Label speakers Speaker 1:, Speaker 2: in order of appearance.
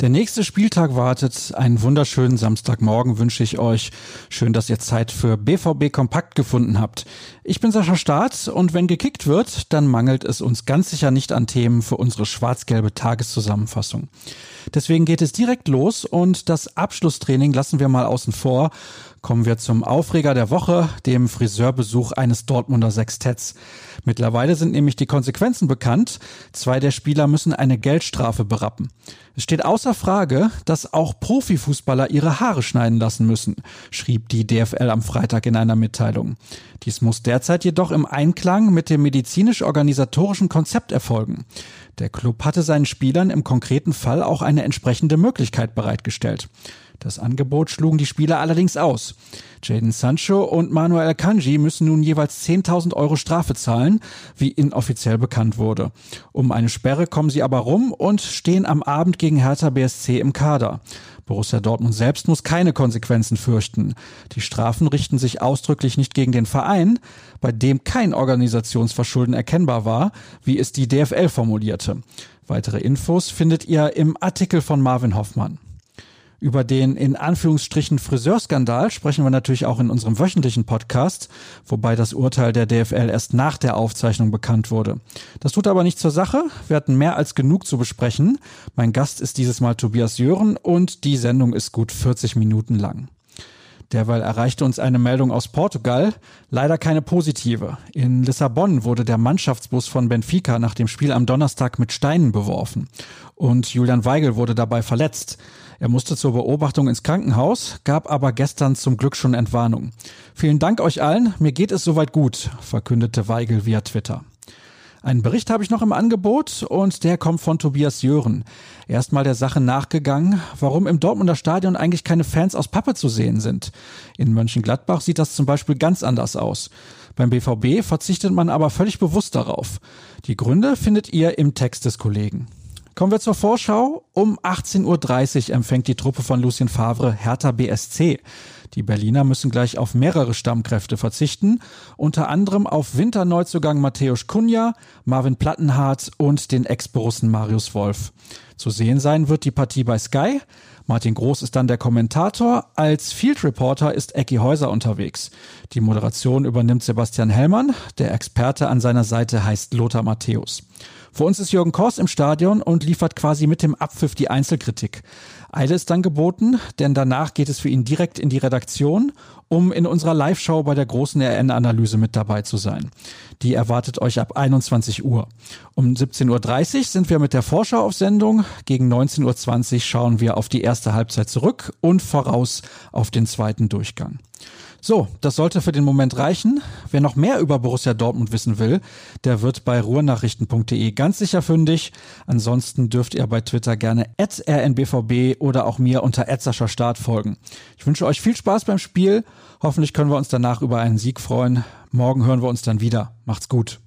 Speaker 1: Der nächste Spieltag wartet. Einen wunderschönen Samstagmorgen wünsche ich euch. Schön, dass ihr Zeit für BVB Kompakt gefunden habt. Ich bin Sascha Staat und wenn gekickt wird, dann mangelt es uns ganz sicher nicht an Themen für unsere schwarz-gelbe Tageszusammenfassung. Deswegen geht es direkt los und das Abschlusstraining lassen wir mal außen vor. Kommen wir zum Aufreger der Woche, dem Friseurbesuch eines Dortmunder Sextetts. Mittlerweile sind nämlich die Konsequenzen bekannt. Zwei der Spieler müssen eine Geldstrafe berappen. Es steht außer Frage, dass auch Profifußballer ihre Haare schneiden lassen müssen, schrieb die DFL am Freitag in einer Mitteilung. Dies muss derzeit jedoch im Einklang mit dem medizinisch-organisatorischen Konzept erfolgen. Der Club hatte seinen Spielern im konkreten Fall auch eine entsprechende Möglichkeit bereitgestellt. Das Angebot schlugen die Spieler allerdings aus. Jaden Sancho und Manuel Kanji müssen nun jeweils 10.000 Euro Strafe zahlen, wie inoffiziell bekannt wurde. Um eine Sperre kommen sie aber rum und stehen am Abend gegen Hertha BSC im Kader. Borussia Dortmund selbst muss keine Konsequenzen fürchten. Die Strafen richten sich ausdrücklich nicht gegen den Verein, bei dem kein Organisationsverschulden erkennbar war, wie es die DFL formulierte. Weitere Infos findet ihr im Artikel von Marvin Hoffmann. Über den in Anführungsstrichen Friseurskandal sprechen wir natürlich auch in unserem wöchentlichen Podcast, wobei das Urteil der DFL erst nach der Aufzeichnung bekannt wurde. Das tut aber nicht zur Sache. Wir hatten mehr als genug zu besprechen. Mein Gast ist dieses Mal Tobias Jören und die Sendung ist gut 40 Minuten lang. Derweil erreichte uns eine Meldung aus Portugal, leider keine positive. In Lissabon wurde der Mannschaftsbus von Benfica nach dem Spiel am Donnerstag mit Steinen beworfen. Und Julian Weigel wurde dabei verletzt. Er musste zur Beobachtung ins Krankenhaus, gab aber gestern zum Glück schon Entwarnung. Vielen Dank euch allen, mir geht es soweit gut, verkündete Weigel via Twitter. Einen Bericht habe ich noch im Angebot und der kommt von Tobias Jören. Erstmal der Sache nachgegangen, warum im Dortmunder Stadion eigentlich keine Fans aus Pappe zu sehen sind. In Mönchengladbach sieht das zum Beispiel ganz anders aus. Beim BVB verzichtet man aber völlig bewusst darauf. Die Gründe findet ihr im Text des Kollegen. Kommen wir zur Vorschau. Um 18.30 Uhr empfängt die Truppe von Lucien Favre Hertha BSC. Die Berliner müssen gleich auf mehrere Stammkräfte verzichten, unter anderem auf Winterneuzugang Matthäus Kunja, Marvin Plattenhardt und den Ex-Borussen Marius Wolf. Zu sehen sein wird die Partie bei Sky. Martin Groß ist dann der Kommentator. Als Field Reporter ist Ecki Häuser unterwegs. Die Moderation übernimmt Sebastian Hellmann. Der Experte an seiner Seite heißt Lothar Matthäus. Vor uns ist Jürgen Kors im Stadion und liefert quasi mit dem Abpfiff die Einzelkritik. Eile ist dann geboten, denn danach geht es für ihn direkt in die Redaktion, um in unserer Live-Show bei der großen RN-Analyse mit dabei zu sein. Die erwartet euch ab 21 Uhr. Um 17.30 Uhr sind wir mit der Vorschau auf Sendung. Gegen 19.20 Uhr schauen wir auf die erste Halbzeit zurück und voraus auf den zweiten Durchgang. So, das sollte für den Moment reichen. Wer noch mehr über Borussia Dortmund wissen will, der wird bei ruhrnachrichten.de ganz sicher fündig. Ansonsten dürft ihr bei Twitter gerne rnbvb oder auch mir unter Start folgen. Ich wünsche euch viel Spaß beim Spiel. Hoffentlich können wir uns danach über einen Sieg freuen. Morgen hören wir uns dann wieder. Macht's gut.